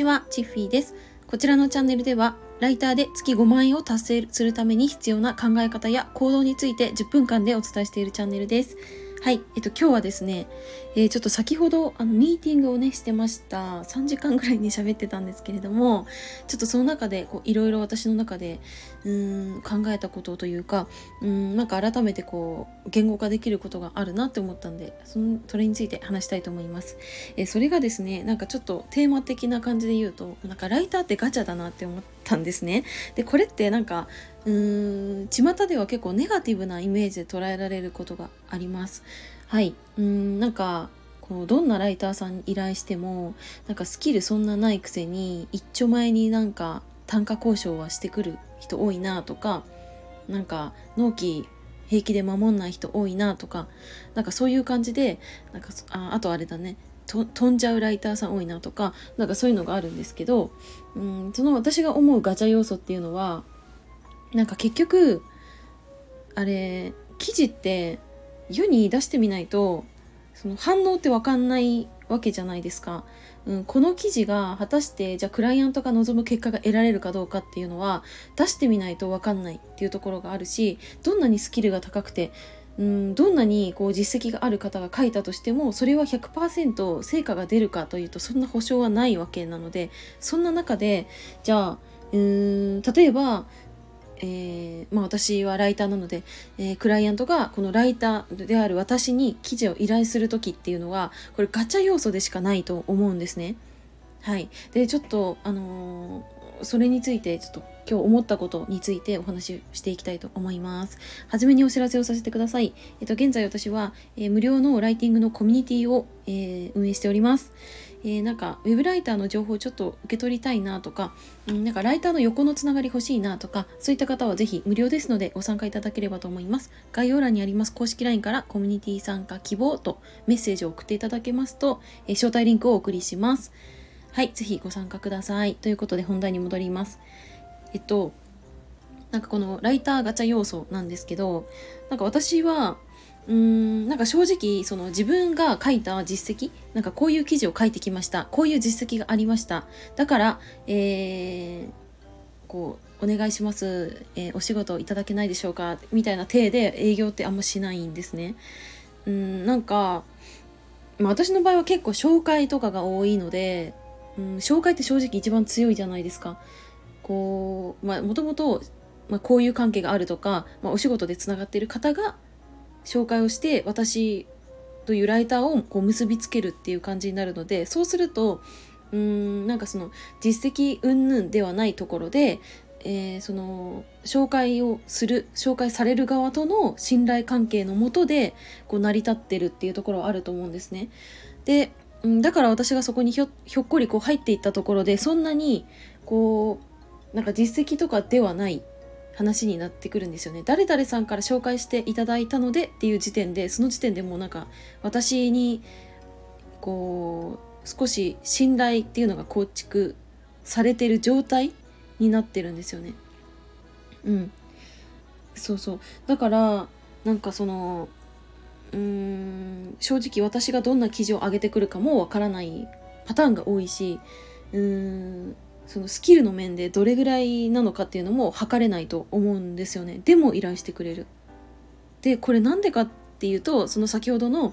ちは、チッフィーです。こちらのチャンネルでは、ライターで月5万円を達成するために必要な考え方や行動について10分間でお伝えしているチャンネルです。はい、えっと今日はですね、えー、ちょっと先ほどあのミーティングをねしてました。3時間ぐらいに喋ってたんですけれどもちょっとその中でいろいろ私の中でうん考えたことというかうんなんか改めてこう言語化できることがあるなって思ったんでそのそれについて話したいと思います、えー、それがですねなんかちょっとテーマ的な感じで言うとなんかライターってガチャだなって思ったんですね。でこれってなんかうーん巷では結構ネガティブなイメージで捉えられることがあります。はい。うんなんかこうどんなライターさんに依頼してもなんかスキルそんなないくせに一丁前になんか単価交渉はしてくる人多いなとかなんか納期平気で守んない人多いなとかなんかそういう感じでなんかああとあれだね。飛んじゃうライターさん多いなとかなんかそういうのがあるんですけどうんその私が思うガチャ要素っていうのはなんか結局あれ記事って世に出してみないとその反応って分かんないわけじゃないですか。うん、この記事が果たしてじゃあクライアントが望む結果が得られるかどうかっていうのは出してみないと分かんないっていうところがあるしどんなにスキルが高くてうんどんなにこう実績がある方が書いたとしてもそれは100%成果が出るかというとそんな保証はないわけなのでそんな中でじゃあうーん例えばえー、まあ、私はライターなので、えー、クライアントがこのライターである私に記事を依頼する時っていうのはこれガチャ要素でしかないと思うんですね。はい、でちょっと、あのー、それについてちょっと今日思ったことについてお話ししていきたいと思います。はじめにお知らせをさせてください。えっと、現在私は、え無料のライティングのコミュニティを、え運営しております。えー、なんかウェブライターの情報をちょっと受け取りたいなとか、うん、なんかライターの横のつながり欲しいなとかそういった方はぜひ無料ですのでご参加いただければと思います。概要欄にあります公式 LINE からコミュニティ参加希望とメッセージを送っていただけますと、えー、招待リンクをお送りします。はいぜひご参加ください。ということで本題に戻ります。えっとなんかこのライターガチャ要素なんですけどなんか私はうーんなんか正直その自分が書いた実績なんかこういう記事を書いてきましたこういう実績がありました。だからえー、こうお願いします、えー、お仕事いただけないでしょうかみたいな体で営業ってあんましないんですね。うんなんか、まあ、私の場合は結構紹介とかが多いので、うん、紹介って正直一番強いじゃないですか。こうまあもともとま、こういう関係があるとか、まあ、お仕事でつながっている方が紹介をして私というライターをこう結びつけるっていう感じになるのでそうするとうーんなんかその実績云々ではないところで、えー、その紹介をする紹介される側との信頼関係のもとでこう成り立ってるっていうところはあると思うんですね。でだから私がそこにひょひょっこりこう入っていったところでそんなにこうなんか実績とかではない話になってくるんですよね。誰々さんから紹介していただいたのでっていう時点でその時点でもうなんか私にこう少し信頼っていうのが構築されてる状態になってるんですよね。うん。そうそう。だからなんかそのうーん正直私がどんな記事を上げてくるかもわからないパターンが多いしうーんそのスキルの面でどれぐらいなのかっていうのも測れないと思うんですよね。でも依頼してくれる。でこれなんでかっていうとその先ほどの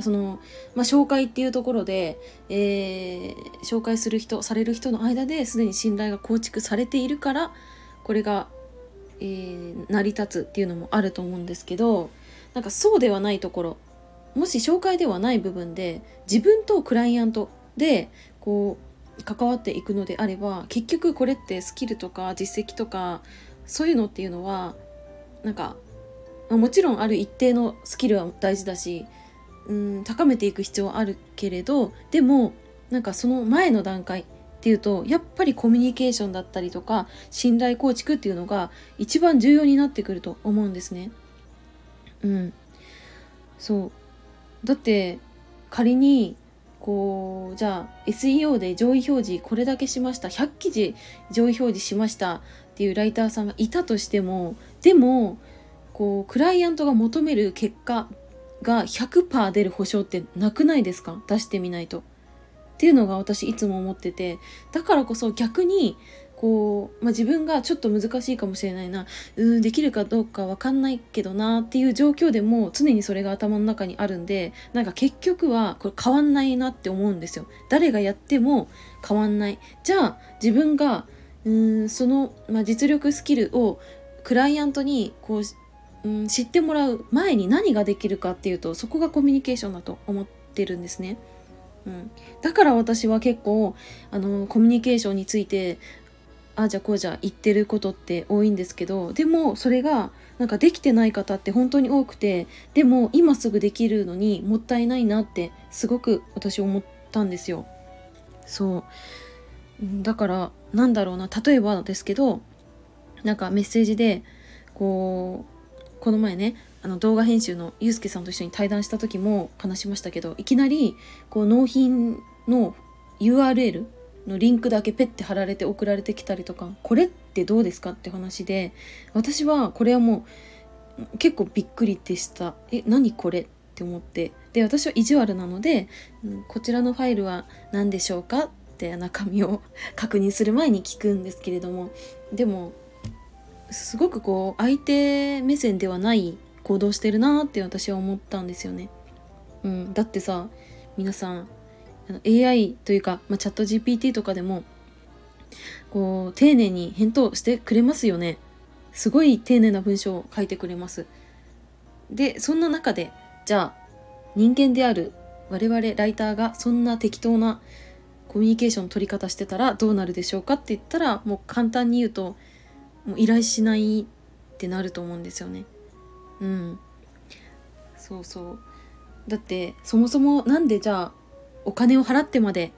その、まあ、紹介っていうところで、えー、紹介する人される人の間ですでに信頼が構築されているからこれが、えー、成り立つっていうのもあると思うんですけどなんかそうではないところもし紹介ではない部分で自分とクライアントでこう関わっていくのであれば結局これってスキルとか実績とかそういうのっていうのはなんか、もちろんある一定のスキルは大事だしうん高めていく必要はあるけれどでもなんかその前の段階っていうとやっぱりコミュニケーションだったりとか信頼構築っていうのが一番重要になってくると思うんですね。うん、そうだって仮にこうじゃあ SEO で上位表示これだけしました。100記事上位表示しましたっていうライターさんがいたとしてもでもこうクライアントが求める結果が100%出る保証ってなくないですか？出してみないと。っていうのが私いつも思ってて。だからこそ逆にこう、まあ、自分がちょっと難しいかもしれないな。うんできるかどうか分かんないけどなっていう状況でも常にそれが頭の中にあるんでなんか結局はこれ変わんないなって思うんですよ。誰がやっても変わんない。じゃあ自分がうんその、まあ、実力スキルをクライアントにこう、うん、知ってもらう前に何ができるかっていうとそこがコミュニケーションだと思ってるんですね。うん、だから私は結構あのコミュニケーションについてあじゃあこうじゃ言ってることって多いんですけどでもそれがなんかできてない方って本当に多くてでも今すぐできるのにもったいないなってすごく私思ったんですよ。そうだからなんだろうな例えばですけどなんかメッセージでこうこの前ねあの動画編集のゆうすけさんと一緒に対談した時も話しましたけどいきなりこう納品の URL のリンクだけペッて貼られて送られてきたりとかこれってどうですかって話で私はこれはもう結構びっくりでしたえ何これって思ってで私は意地悪なので、うんこちらのファイルは何でしょうかって中身を確認する前に聞くんですけれどもでもすごくこう相手目線ではない行動してるなって私は思ったんですよね。うん、だってさ皆さん AI というか、まあ、チャット GPT とかでもこう丁寧に返答してくれますよね。すごい丁寧な文章を書いてくれます。でそんな中でじゃあ人間である我々ライターがそんな適当なコミュニケーションの取り方してたらどうなるでしょうかって言ったらもう簡単に言うともう依頼しないってなると思うんですよね。うん。そうそう。だってそもそも何でじゃあお金を払ってまで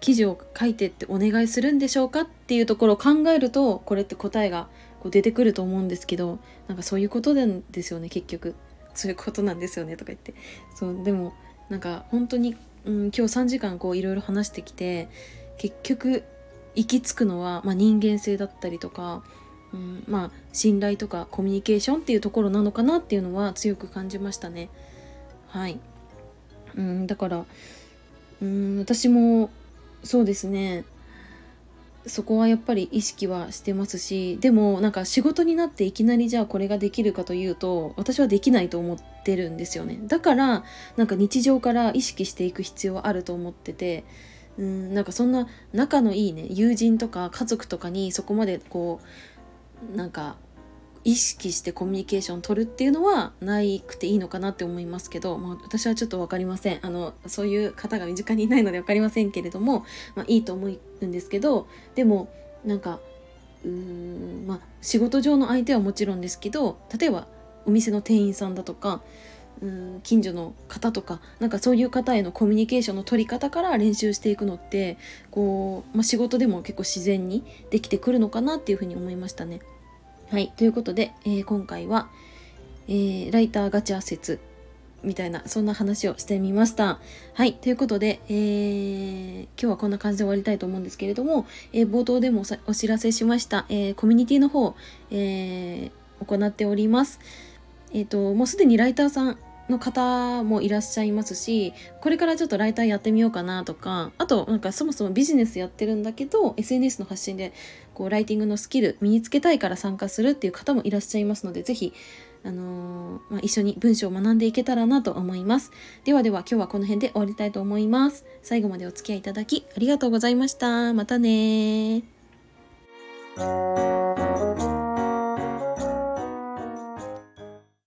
記事を書いてってお願いするんでしょうかっていうところを考えるとこれって答えがこう出てくると思うんですけどなんかそういうことなんですよね結局。そういうことなんですよねとか言って。そうでもなんか本当にうん、今日3時間こういろいろ話してきて結局行き着くのは、まあ、人間性だったりとか、うん、まあ信頼とかコミュニケーションっていうところなのかなっていうのは強く感じましたね。はい、うん、だから、うん、私もそうですね。そこはやっぱり意識はしてますしでもなんか仕事になっていきなりじゃあこれができるかというと私はできないと思ってるんですよね。だからなんか日常から意識していく必要はあると思っててうんなんかそんな仲のいいね友人とか家族とかにそこまでこうなんか意識してコミュニケーションを取るっていうのはないくていいのかなって思いますけど、まあ、私はちょっと分かりませんあのそういう方が身近にいないので分かりませんけれども、まあ、いいと思うんですけどでもなんかうーんまあ仕事上の相手はもちろんですけど例えばお店の店員さんだとかうん近所の方とかなんかそういう方へのコミュニケーションの取り方から練習していくのってこう、まあ、仕事でも結構自然にできてくるのかなっていうふうに思いましたね。はい、ということで、えー、今回は、えー、ライターガチャ説みたいな、そんな話をしてみました。はい。ということで、えー、今日はこんな感じで終わりたいと思うんですけれども、えー、冒頭でもお知らせしました、えー、コミュニティの方、えー、行っております。えっ、と、もうすでにライターさんの方もいらっしゃいますしこれからちょっとライターやってみようかなとかあとなんかそもそもビジネスやってるんだけど SNS の発信でこうライティングのスキル身につけたいから参加するっていう方もいらっしゃいますので是非あのー、まあ、一緒に文章を学んでいけたらなと思います。ではでは今日はこの辺で終わりたいと思います。最後までお付き合いいただきありがとうございました。またね